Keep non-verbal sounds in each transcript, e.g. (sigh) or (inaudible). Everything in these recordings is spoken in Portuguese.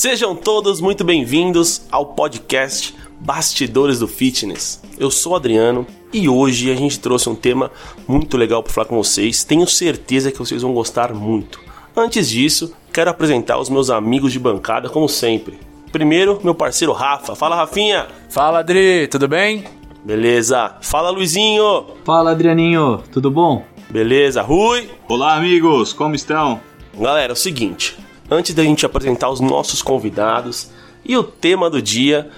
Sejam todos muito bem-vindos ao podcast Bastidores do Fitness. Eu sou o Adriano e hoje a gente trouxe um tema muito legal para falar com vocês. Tenho certeza que vocês vão gostar muito. Antes disso, quero apresentar os meus amigos de bancada, como sempre. Primeiro, meu parceiro Rafa. Fala, Rafinha! Fala, Adri, tudo bem? Beleza. Fala, Luizinho! Fala, Adrianinho, tudo bom? Beleza. Rui! Olá, amigos, como estão? Galera, é o seguinte: antes da gente apresentar os nossos convidados e o tema do dia,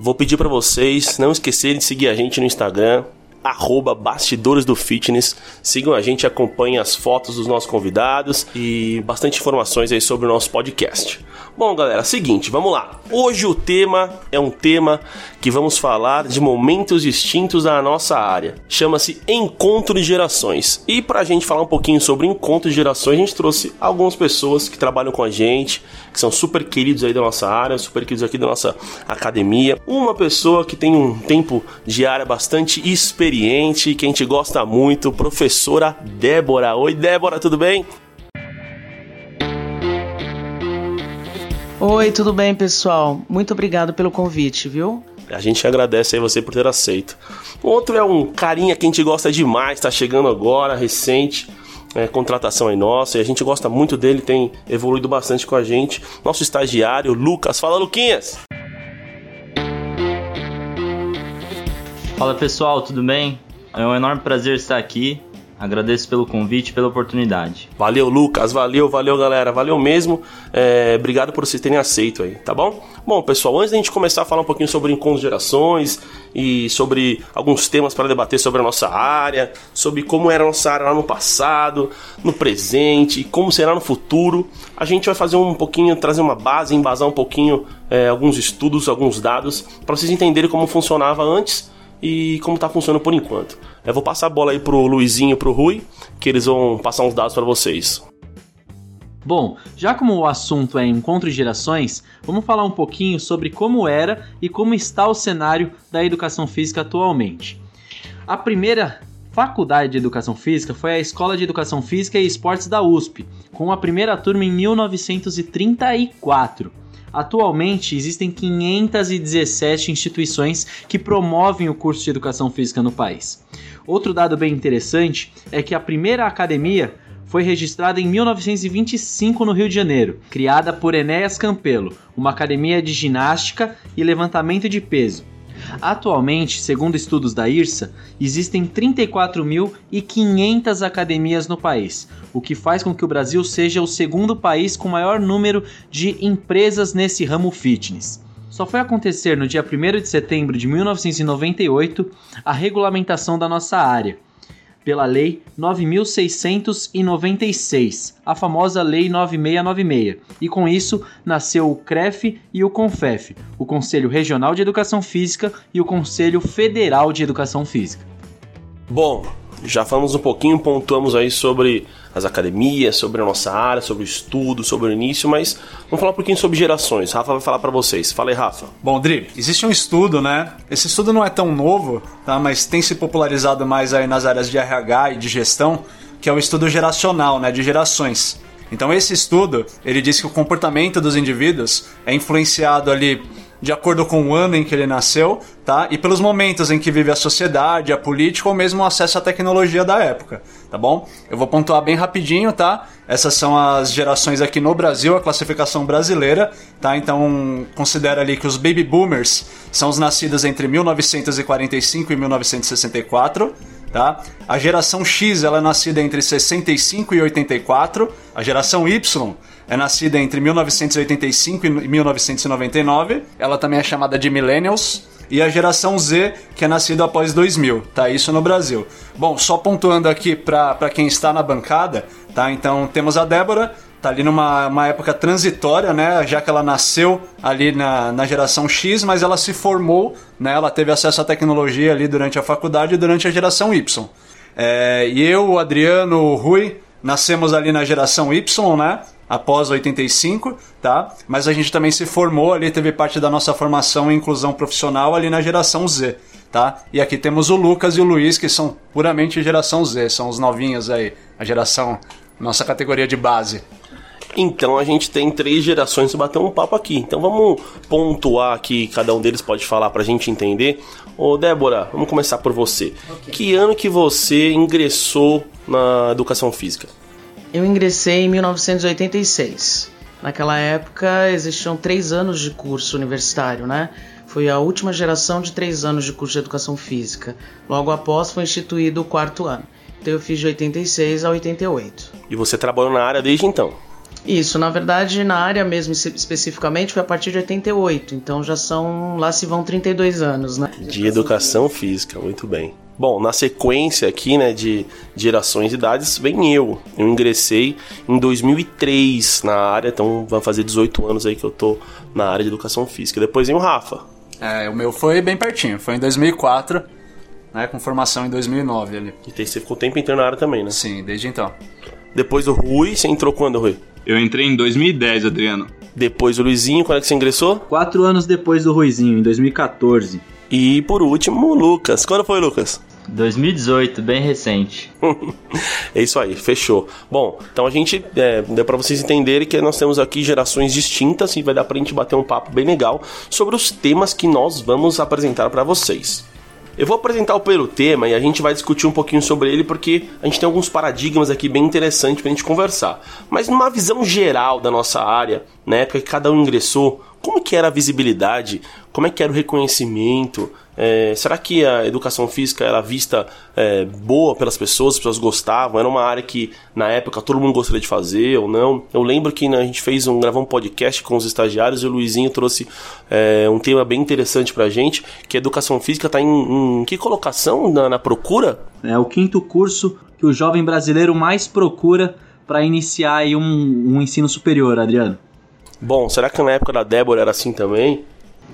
vou pedir para vocês não esquecerem de seguir a gente no Instagram, arroba Bastidores do Fitness. Sigam a gente, acompanhem as fotos dos nossos convidados e bastante informações aí sobre o nosso podcast. Bom, galera, seguinte, vamos lá. Hoje o tema é um tema que vamos falar de momentos distintos da nossa área. Chama-se Encontro de Gerações. E para a gente falar um pouquinho sobre Encontro de Gerações, a gente trouxe algumas pessoas que trabalham com a gente, que são super queridos aí da nossa área, super queridos aqui da nossa academia. Uma pessoa que tem um tempo de área bastante experiente, que a gente gosta muito, professora Débora. Oi, Débora, tudo bem? Oi, tudo bem, pessoal? Muito obrigado pelo convite, viu? A gente agradece aí você por ter aceito. Outro é um carinha que a gente gosta demais, tá chegando agora, recente. É, contratação aí nossa, e a gente gosta muito dele, tem evoluído bastante com a gente. Nosso estagiário, Lucas. Fala, Luquinhas! Fala pessoal, tudo bem? É um enorme prazer estar aqui. Agradeço pelo convite, pela oportunidade. Valeu, Lucas. Valeu, valeu, galera. Valeu mesmo. É, obrigado por vocês terem aceito aí, tá bom? Bom, pessoal, antes da gente começar a falar um pouquinho sobre encontros de gerações e sobre alguns temas para debater sobre a nossa área, sobre como era a nossa área lá no passado, no presente e como será no futuro, a gente vai fazer um pouquinho, trazer uma base, embasar um pouquinho é, alguns estudos, alguns dados, para vocês entenderem como funcionava antes e como está funcionando por enquanto. Eu vou passar a bola aí pro Luizinho e pro Rui, que eles vão passar uns dados para vocês. Bom, já como o assunto é encontro de gerações, vamos falar um pouquinho sobre como era e como está o cenário da educação física atualmente. A primeira faculdade de educação física foi a Escola de Educação Física e Esportes da USP, com a primeira turma em 1934. Atualmente existem 517 instituições que promovem o curso de educação física no país. Outro dado bem interessante é que a primeira academia foi registrada em 1925 no Rio de Janeiro, criada por Enéas Campelo, uma academia de ginástica e levantamento de peso. Atualmente, segundo estudos da IRSA, existem 34.500 academias no país, o que faz com que o Brasil seja o segundo país com maior número de empresas nesse ramo fitness. Só foi acontecer no dia 1 de setembro de 1998 a regulamentação da nossa área, pela Lei 9696, a famosa Lei 9696. E com isso nasceu o CREF e o CONFEF, o Conselho Regional de Educação Física e o Conselho Federal de Educação Física. Bom, já falamos um pouquinho, pontuamos aí sobre as academias, sobre a nossa área, sobre o estudo, sobre o início, mas vamos falar um pouquinho sobre gerações. Rafa vai falar para vocês. Fala aí, Rafa. Bom, Dri, existe um estudo, né? Esse estudo não é tão novo, tá? Mas tem se popularizado mais aí nas áreas de RH e de gestão, que é o estudo geracional, né? De gerações. Então esse estudo, ele diz que o comportamento dos indivíduos é influenciado ali de acordo com o ano em que ele nasceu, tá? E pelos momentos em que vive a sociedade, a política ou mesmo o acesso à tecnologia da época, tá bom? Eu vou pontuar bem rapidinho, tá? Essas são as gerações aqui no Brasil, a classificação brasileira, tá? Então considera ali que os baby boomers são os nascidos entre 1945 e 1964. Tá? A geração X ela é nascida entre 65 e 84, a geração Y é nascida entre 1985 e 1999. Ela também é chamada de Millennials. E a geração Z, que é nascida após 2000, tá? Isso no Brasil. Bom, só pontuando aqui para quem está na bancada, tá? Então temos a Débora, tá ali numa uma época transitória, né? Já que ela nasceu ali na, na geração X, mas ela se formou, né? Ela teve acesso à tecnologia ali durante a faculdade e durante a geração Y. É, e eu, o Adriano, o Rui, nascemos ali na geração Y, né? Após 85, tá? Mas a gente também se formou ali, teve parte da nossa formação em inclusão profissional ali na geração Z, tá? E aqui temos o Lucas e o Luiz, que são puramente geração Z, são os novinhos aí, a geração, nossa categoria de base. Então a gente tem três gerações para bater um papo aqui. Então vamos pontuar aqui, cada um deles pode falar para a gente entender. Ô Débora, vamos começar por você. Okay. Que ano que você ingressou na educação física? Eu ingressei em 1986. Naquela época existiam três anos de curso universitário, né? Foi a última geração de três anos de curso de educação física. Logo após foi instituído o quarto ano. Então eu fiz de 86 a 88. E você trabalhou na área desde então? Isso, na verdade, na área mesmo especificamente foi a partir de 88, então já são, lá se vão 32 anos, né? De educação física, muito bem. Bom, na sequência aqui, né, de gerações de idades, vem eu. Eu ingressei em 2003 na área, então vai fazer 18 anos aí que eu tô na área de educação física. Depois vem o Rafa. É, o meu foi bem pertinho, foi em 2004, né, com formação em 2009 ali. E você ficou o tempo inteiro na área também, né? Sim, desde então. Depois do Rui, você entrou quando, Rui? Eu entrei em 2010, Adriano. Depois o Luizinho, quando é que você ingressou? Quatro anos depois do Ruizinho, em 2014. E por último, Lucas. Quando foi, Lucas? 2018, bem recente. (laughs) é isso aí, fechou. Bom, então a gente é, deu para vocês entenderem que nós temos aqui gerações distintas e vai dar pra gente bater um papo bem legal sobre os temas que nós vamos apresentar para vocês. Eu vou apresentar o primeiro tema e a gente vai discutir um pouquinho sobre ele porque a gente tem alguns paradigmas aqui bem interessantes pra gente conversar. Mas numa visão geral da nossa área, na época que cada um ingressou, como que era a visibilidade? Como é que era o reconhecimento? É, será que a educação física era vista é, boa pelas pessoas, as pessoas gostavam? Era uma área que na época todo mundo gostaria de fazer ou não? Eu lembro que né, a gente fez um gravou um podcast com os estagiários e o Luizinho trouxe é, um tema bem interessante pra gente, que a educação física está em, em, que colocação na, na procura? É o quinto curso que o jovem brasileiro mais procura para iniciar um, um ensino superior, Adriano. Bom, será que na época da Débora era assim também?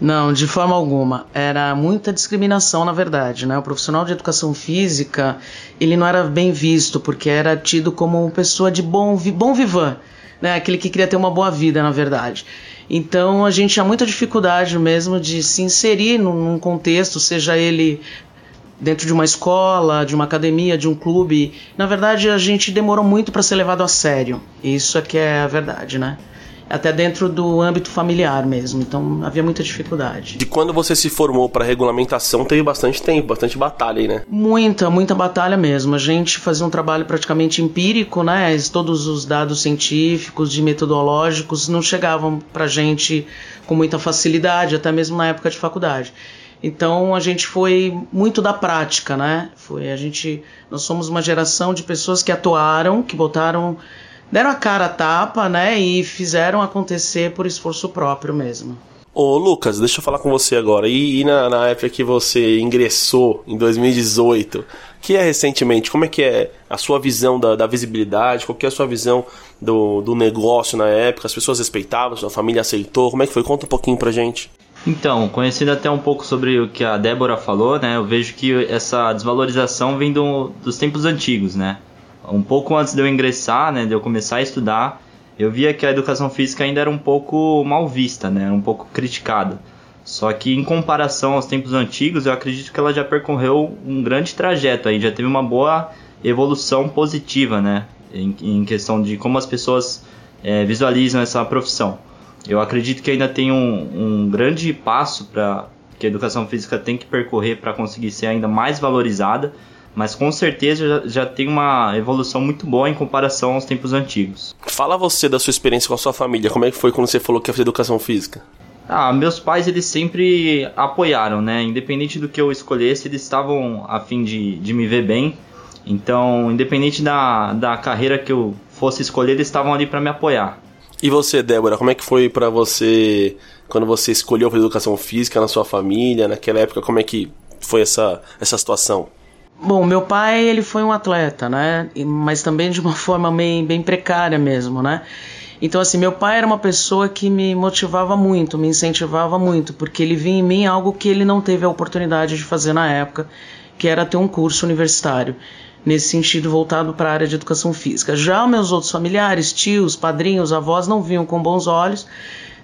Não, de forma alguma. Era muita discriminação, na verdade, né? O profissional de educação física, ele não era bem visto, porque era tido como pessoa de bom, bom vivan, né? Aquele que queria ter uma boa vida, na verdade. Então a gente tinha muita dificuldade mesmo de se inserir num contexto, seja ele dentro de uma escola, de uma academia, de um clube. Na verdade, a gente demorou muito para ser levado a sério. Isso é que é a verdade, né? Até dentro do âmbito familiar mesmo. Então havia muita dificuldade. De quando você se formou para regulamentação, teve bastante tempo, bastante batalha aí, né? Muita, muita batalha mesmo. A gente fazia um trabalho praticamente empírico, né? Todos os dados científicos, de metodológicos, não chegavam pra gente com muita facilidade, até mesmo na época de faculdade. Então a gente foi muito da prática, né? Foi a gente, nós somos uma geração de pessoas que atuaram, que botaram deram a cara a tapa, né? E fizeram acontecer por esforço próprio mesmo. Ô Lucas, deixa eu falar com você agora. E, e na, na, época que você ingressou, em 2018, que é recentemente, como é que é a sua visão da, da visibilidade? Qual que é a sua visão do, do negócio na época? As pessoas respeitavam, sua família aceitou? Como é que foi? Conta um pouquinho pra gente. Então, conhecendo até um pouco sobre o que a Débora falou, né? Eu vejo que essa desvalorização vem do, dos tempos antigos, né? Um pouco antes de eu ingressar, né, de eu começar a estudar, eu via que a educação física ainda era um pouco mal vista, né, um pouco criticada. Só que em comparação aos tempos antigos, eu acredito que ela já percorreu um grande trajeto aí, já teve uma boa evolução positiva, né, em, em questão de como as pessoas é, visualizam essa profissão. Eu acredito que ainda tem um, um grande passo para que a educação física tem que percorrer para conseguir ser ainda mais valorizada mas com certeza já, já, tem uma evolução muito boa em comparação aos tempos antigos. Fala você da sua experiência com a sua família, como é que foi quando você falou que ia fazer educação física? Ah, meus pais eles sempre apoiaram, né? Independente do que eu escolhesse, eles estavam a fim de, de me ver bem. Então, independente da, da carreira que eu fosse escolher, eles estavam ali para me apoiar. E você, Débora, como é que foi para você quando você escolheu fazer educação física na sua família, naquela época, como é que foi essa, essa situação? Bom, meu pai ele foi um atleta, né? Mas também de uma (laughs) forma bem, bem precária mesmo, né? Então, assim, meu pai era uma pessoa que me motivava muito, me incentivava muito, porque ele via em mim algo que ele não teve a oportunidade de fazer na época, que era ter um curso universitário, nesse sentido voltado para a área de educação física. Já meus outros familiares, tios, padrinhos, avós, não viam com bons olhos,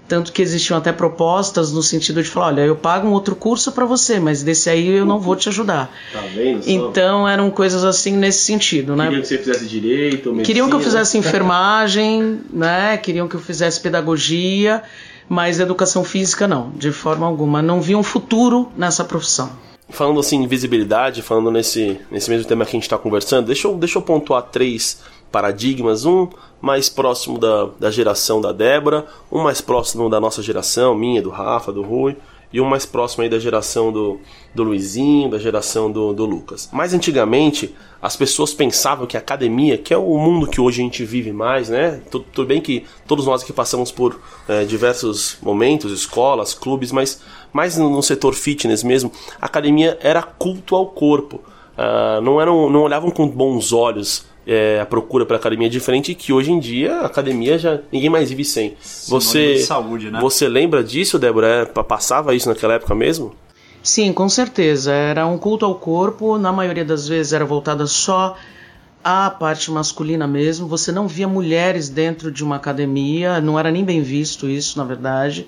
Tanto que existiam até propostas no sentido de falar: olha, eu pago um outro curso para você, mas desse aí eu não vou te ajudar. Tá vendo? só? Então eram coisas assim nesse sentido, né? Queriam que você fizesse direito, medicina. Queriam que eu fizesse (laughs) enfermagem, né? Queriam que eu fizesse pedagogia, mas educação física não, de forma alguma. Não vi um futuro nessa profissão. Falando assim, em visibilidade, falando nesse, nesse mesmo tema que a gente está conversando, deixa eu, deixa eu pontuar três paradigmas. Um mais próximo da, da geração da Débora, um mais próximo da nossa geração, minha, do Rafa, do Rui, e um mais próximo aí da geração do, do Luizinho, da geração do, do Lucas. Mais antigamente, as pessoas pensavam que a academia, que é o mundo que hoje a gente vive mais, né? Tudo, tudo bem que todos nós aqui passamos por é, diversos momentos, escolas, clubes, mas mais no, no setor fitness mesmo, a academia era culto ao corpo. Uh, não, eram, não olhavam com bons olhos é, a procura pela academia diferente que hoje em dia a academia já ninguém mais vive sem. Você de saúde, né? você lembra disso, Débora? É, pa- passava isso naquela época mesmo? Sim, com certeza. Era um culto ao corpo, na maioria das vezes era voltada só à parte masculina mesmo. Você não via mulheres dentro de uma academia, não era nem bem visto isso, na verdade.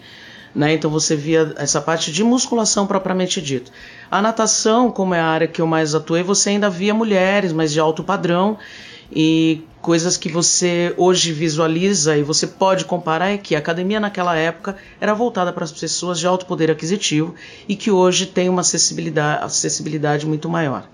Né? Então você via essa parte de musculação propriamente dito. A natação, como é a área que eu mais atuei, você ainda via mulheres, mas de alto padrão. E coisas que você hoje visualiza e você pode comparar é que a academia naquela época era voltada para as pessoas de alto poder aquisitivo e que hoje tem uma acessibilidade, acessibilidade muito maior.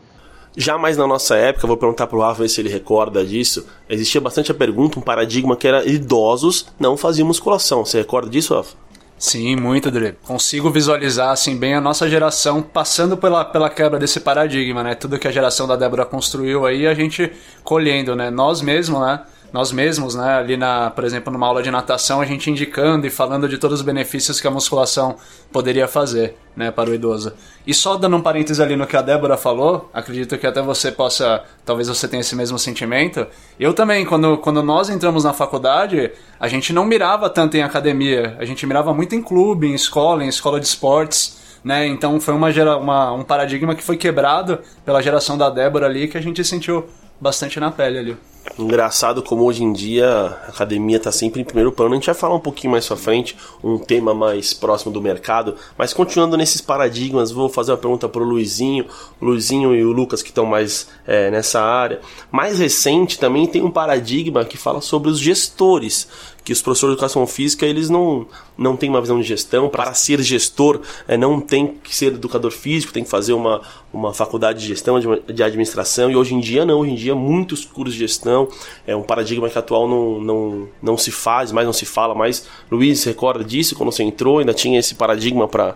Já mais na nossa época, vou perguntar pro Rafa se ele recorda disso. Existia bastante a pergunta, um paradigma que era idosos não faziam musculação. Você recorda disso, Rafa? Sim, muito, Dre. Consigo visualizar assim bem a nossa geração passando pela, pela quebra desse paradigma, né? Tudo que a geração da Débora construiu aí, a gente colhendo, né? Nós mesmos, né? Nós mesmos, né? Ali na, por exemplo, numa aula de natação, a gente indicando e falando de todos os benefícios que a musculação poderia fazer, né, para o idoso. E só dando um parêntese ali no que a Débora falou, acredito que até você possa, talvez você tenha esse mesmo sentimento. Eu também, quando, quando nós entramos na faculdade, a gente não mirava tanto em academia, a gente mirava muito em clube, em escola, em escola de esportes. Né? Então foi uma, gera, uma, um paradigma que foi quebrado pela geração da Débora ali que a gente sentiu bastante na pele ali. Engraçado como hoje em dia a academia está sempre em primeiro plano. A gente vai falar um pouquinho mais pra frente, um tema mais próximo do mercado. Mas continuando nesses paradigmas, vou fazer uma pergunta pro Luizinho. Luizinho e o Lucas que estão mais é, nessa área. Mais recente também tem um paradigma que fala sobre os gestores. Que os professores de educação física eles não, não têm uma visão de gestão. Para ser gestor, é, não tem que ser educador físico, tem que fazer uma, uma faculdade de gestão, de, de administração. E hoje em dia, não. Hoje em dia, muitos cursos de gestão. É um paradigma que atual não, não, não se faz, mais não se fala mais. Luiz, recorda disso? Quando você entrou, ainda tinha esse paradigma para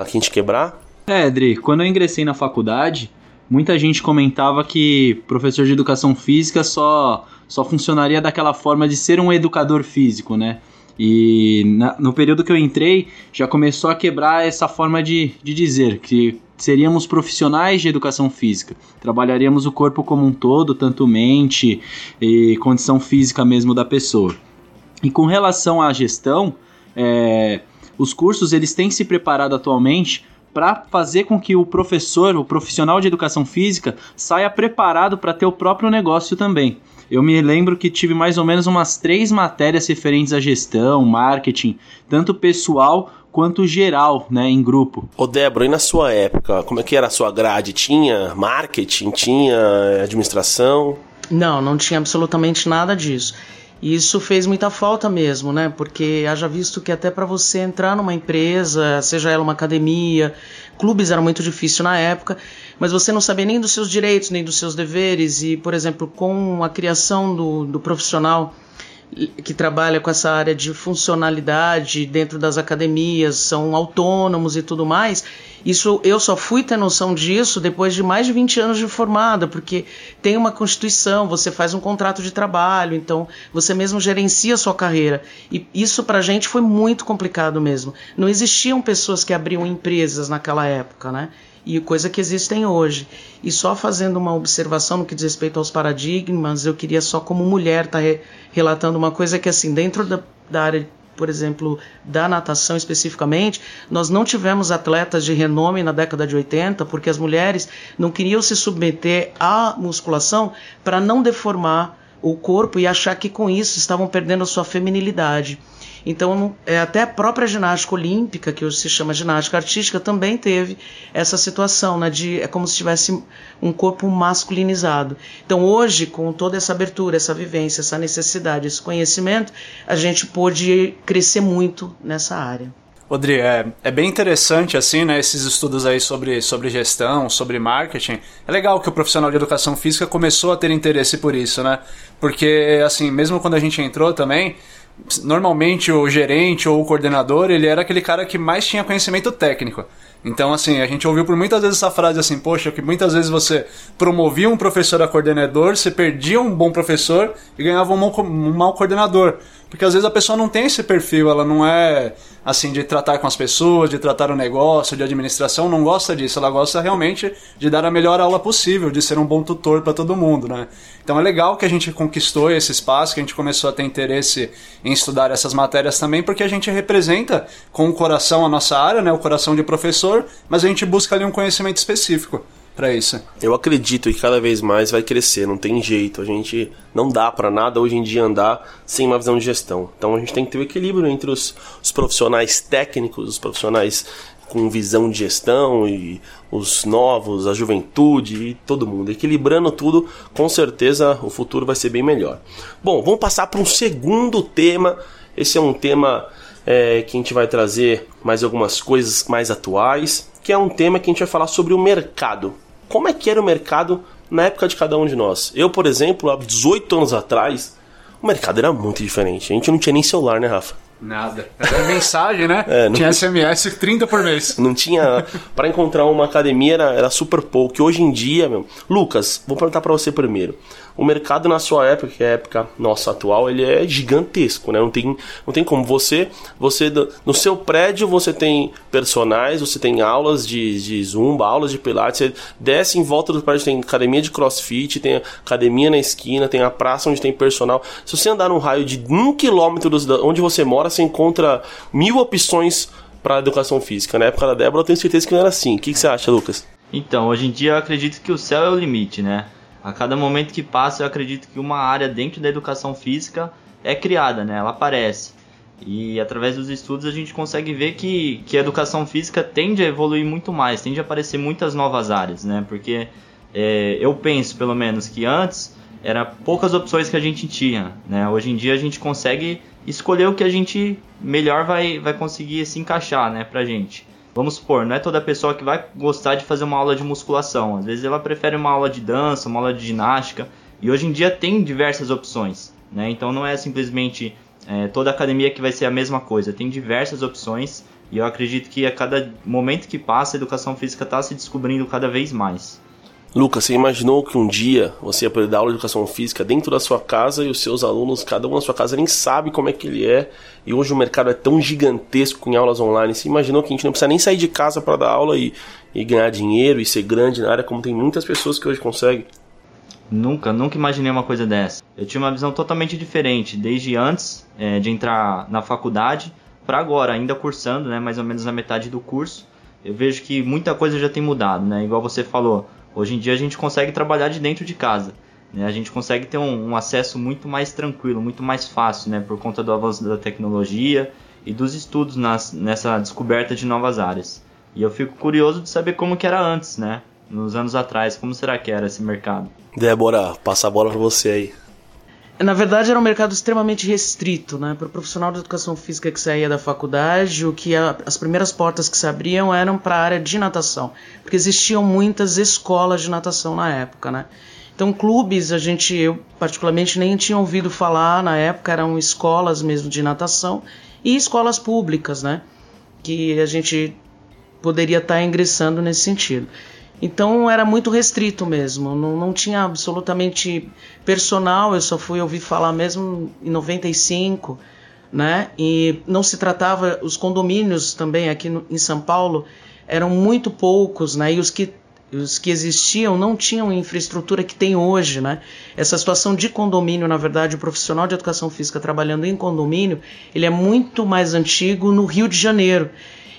a gente quebrar? É, Dri, quando eu ingressei na faculdade, muita gente comentava que professor de educação física só, só funcionaria daquela forma de ser um educador físico, né? E na- no período que eu entrei, já começou a quebrar essa forma de, de dizer que seríamos profissionais de educação física. Trabalharíamos o corpo como um todo, tanto mente e condição física mesmo da pessoa. E com relação à gestão, é, os cursos eles têm se preparado atualmente para fazer com que o professor, o profissional de educação física, saia preparado para ter o próprio negócio também. Eu me lembro que tive mais ou menos umas três matérias referentes à gestão, marketing, tanto pessoal quanto geral, né, em grupo. Ô Débora, e na sua época, como é que era a sua grade? Tinha marketing? Tinha administração? Não, não tinha absolutamente nada disso. E isso fez muita falta mesmo, né? Porque haja visto que até para você entrar numa empresa, seja ela uma academia, clubes era muito difícil na época, mas você não sabia nem dos seus direitos, nem dos seus deveres. E, por exemplo, com a criação do, do profissional que trabalha com essa área de funcionalidade dentro das academias, são autônomos e tudo mais. Isso eu só fui ter noção disso depois de mais de 20 anos de formada, porque tem uma constituição, você faz um contrato de trabalho, então você mesmo gerencia a sua carreira. E isso pra gente foi muito complicado mesmo. Não existiam pessoas que abriam empresas naquela época, né? E coisa que existem hoje. E só fazendo uma observação no que diz respeito aos paradigmas, eu queria só como mulher estar re relatando uma coisa que assim, dentro da, da área, por exemplo, da natação especificamente, nós não tivemos atletas de renome na década de 80, porque as mulheres não queriam se submeter à musculação para não deformar o corpo e achar que com isso estavam perdendo a sua feminilidade. Então, é, até a própria ginástica olímpica, que hoje se chama ginástica artística, também teve essa situação, né, de, é como se tivesse um corpo masculinizado. Então, hoje, com toda essa abertura, essa vivência, essa necessidade, esse conhecimento, a gente pôde crescer muito nessa área. Rodri, é, é bem interessante, assim, né, esses estudos aí sobre, sobre gestão, sobre marketing. É legal que o profissional de educação física começou a ter interesse por isso, né? Porque, assim, mesmo quando a gente entrou também, normalmente o gerente ou o coordenador, ele era aquele cara que mais tinha conhecimento técnico. Então, assim, a gente ouviu por muitas vezes essa frase assim, poxa, que muitas vezes você promovia um professor a coordenador, você perdia um bom professor e ganhava um mau, um mau coordenador. Porque às vezes a pessoa não tem esse perfil, ela não é assim de tratar com as pessoas, de tratar o negócio, de administração, não gosta disso. Ela gosta realmente de dar a melhor aula possível, de ser um bom tutor para todo mundo, né? Então é legal que a gente conquistou esse espaço, que a gente começou a ter interesse em estudar essas matérias também, porque a gente representa com o coração a nossa área, né, o coração de professor, mas a gente busca ali um conhecimento específico para isso. Eu acredito que cada vez mais vai crescer, não tem jeito. A gente não dá para nada hoje em dia andar sem uma visão de gestão. Então a gente tem que ter o um equilíbrio entre os, os profissionais técnicos, os profissionais com visão de gestão e os novos, a juventude e todo mundo. Equilibrando tudo, com certeza o futuro vai ser bem melhor. Bom, vamos passar para um segundo tema. Esse é um tema é, que a gente vai trazer mais algumas coisas mais atuais, que é um tema que a gente vai falar sobre o mercado como é que era o mercado na época de cada um de nós. Eu, por exemplo, há 18 anos atrás, o mercado era muito diferente. A gente não tinha nem celular, né, Rafa? Nada. Era (laughs) mensagem, né? É, não... Tinha SMS 30 por mês. (laughs) Não tinha. para encontrar uma academia era, era super pouco. E hoje em dia, meu. Lucas, vou perguntar para você primeiro o mercado na sua época, que é a época nossa atual, ele é gigantesco, né? Não tem, não tem como você, você no seu prédio você tem personagens, você tem aulas de, de zumba, aulas de pilates, você desce em volta do prédio tem academia de crossfit, tem academia na esquina, tem a praça onde tem personal. Se você andar num raio de um quilômetro onde você mora, você encontra mil opções para educação física. Na época da Débora, eu tenho certeza que não era assim. O que, que você acha, Lucas? Então, hoje em dia eu acredito que o céu é o limite, né? A cada momento que passa, eu acredito que uma área dentro da educação física é criada, né? Ela aparece. E através dos estudos a gente consegue ver que, que a educação física tende a evoluir muito mais, tende a aparecer muitas novas áreas, né? Porque é, eu penso, pelo menos, que antes era poucas opções que a gente tinha, né? Hoje em dia a gente consegue escolher o que a gente melhor vai, vai conseguir se encaixar, né, pra gente. Vamos supor, não é toda pessoa que vai gostar de fazer uma aula de musculação. Às vezes ela prefere uma aula de dança, uma aula de ginástica. E hoje em dia tem diversas opções. Né? Então não é simplesmente é, toda academia que vai ser a mesma coisa. Tem diversas opções. E eu acredito que a cada momento que passa, a educação física está se descobrindo cada vez mais. Lucas, você imaginou que um dia você ia poder dar aula de educação física dentro da sua casa e os seus alunos, cada um na sua casa, nem sabe como é que ele é. E hoje o mercado é tão gigantesco em aulas online. Você imaginou que a gente não precisa nem sair de casa para dar aula e, e ganhar dinheiro e ser grande na área, como tem muitas pessoas que hoje conseguem? Nunca, nunca imaginei uma coisa dessa. Eu tinha uma visão totalmente diferente, desde antes é, de entrar na faculdade para agora, ainda cursando, né, mais ou menos na metade do curso. Eu vejo que muita coisa já tem mudado, né? Igual você falou, Hoje em dia a gente consegue trabalhar de dentro de casa. Né? A gente consegue ter um, um, acesso muito mais tranquilo, muito mais fácil, né? por conta do avanço da tecnologia e dos estudos nas, nessa descoberta de novas áreas. E eu fico curioso de saber como que era antes, né? Nos anos atrás, como será que era esse mercado? Débora, passa a bola para você aí. Na verdade, era um mercado extremamente restrito, né? Para o profissional de educação física que saía da faculdade, o que a, as primeiras portas que se abriam eram para a área de natação, porque existiam muitas escolas de natação na época, né? Então, clubes, a gente, eu particularmente nem tinha ouvido falar na época, eram escolas mesmo de natação e escolas públicas, né? Que a gente poderia estar tá ingressando nesse sentido. Então era muito restrito mesmo, não, não tinha absolutamente personal, eu só fui ouvir falar mesmo em 95, né? E não se tratava, os condomínios também aqui no, em São Paulo eram muito poucos, né? E os que os que existiam não tinham infraestrutura que tem hoje, né? Essa situação de condomínio, na verdade, o profissional de educação física trabalhando em condomínio, ele é muito mais antigo no Rio de Janeiro.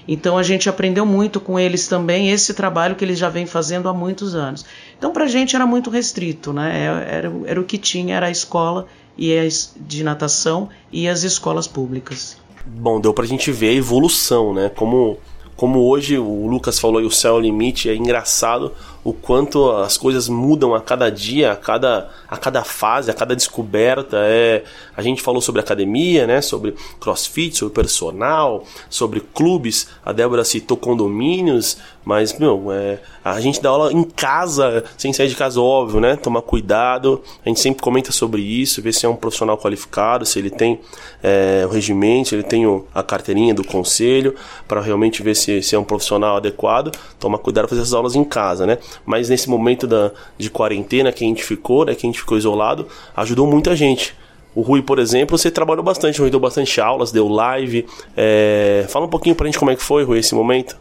Então a gente aprendeu muito com eles também esse trabalho que eles já vêm fazendo há muitos anos. Então para a gente era muito restrito, né? É, era, era o que tinha, era a escola e as, de natação e as escolas públicas. Bom, deu pra gente ver a evolução, né? Como, como hoje o Lucas falou e o céu é limite, é engraçado o quanto as coisas mudam a cada dia, a cada, a cada fase, a cada descoberta. É, a gente falou sobre academia, né, sobre crossfit, sobre personal, sobre clubes. A Débora citou condomínios, mas meu, é, a gente dá aula em casa, sem sair de casa, óbvio, né? Tomar cuidado. A gente sempre comenta sobre isso, ver se é um profissional qualificado, se ele tem é, o regimento, se ele tem o, a carteirinha do conselho, para realmente ver se, se é um profissional adequado. Tomar cuidado fazer essas aulas em casa, né? Mas nesse momento da, de quarentena que a gente ficou, né, que a gente ficou isolado, ajudou muita gente. O Rui, por exemplo, você trabalhou bastante, Rui deu bastante aulas, deu live. É... Fala um pouquinho pra gente como é que foi, Rui, esse momento.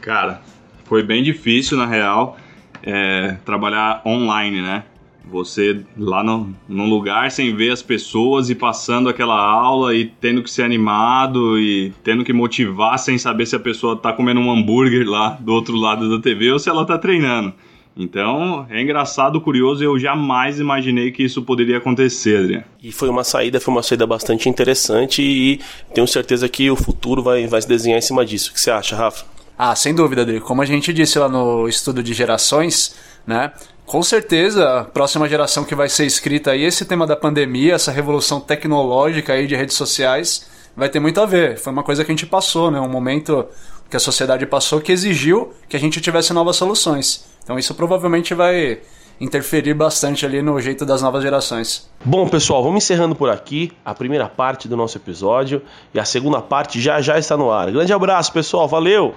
Cara, foi bem difícil, na real, é, trabalhar online, né? Você lá no, num lugar sem ver as pessoas e passando aquela aula e tendo que ser animado e tendo que motivar sem saber se a pessoa tá comendo um hambúrguer lá do outro lado da TV ou se ela tá treinando. Então, é engraçado, curioso, eu jamais imaginei que isso poderia acontecer, Adriano. E foi uma saída, foi uma saída bastante interessante e tenho certeza que o futuro vai, vai se desenhar em cima disso. O que você acha, Rafa? Ah, sem dúvida, Adri. Como a gente disse lá no estudo de gerações, né? Com certeza, a próxima geração que vai ser escrita aí, esse tema da pandemia, essa revolução tecnológica aí de redes sociais, vai ter muito a ver. Foi uma coisa que a gente passou, né? Um momento que a sociedade passou que exigiu que a gente tivesse novas soluções. Então isso provavelmente vai interferir bastante ali no jeito das novas gerações. Bom, pessoal, vamos encerrando por aqui a primeira parte do nosso episódio e a segunda parte já já está no ar. Grande abraço, pessoal. Valeu!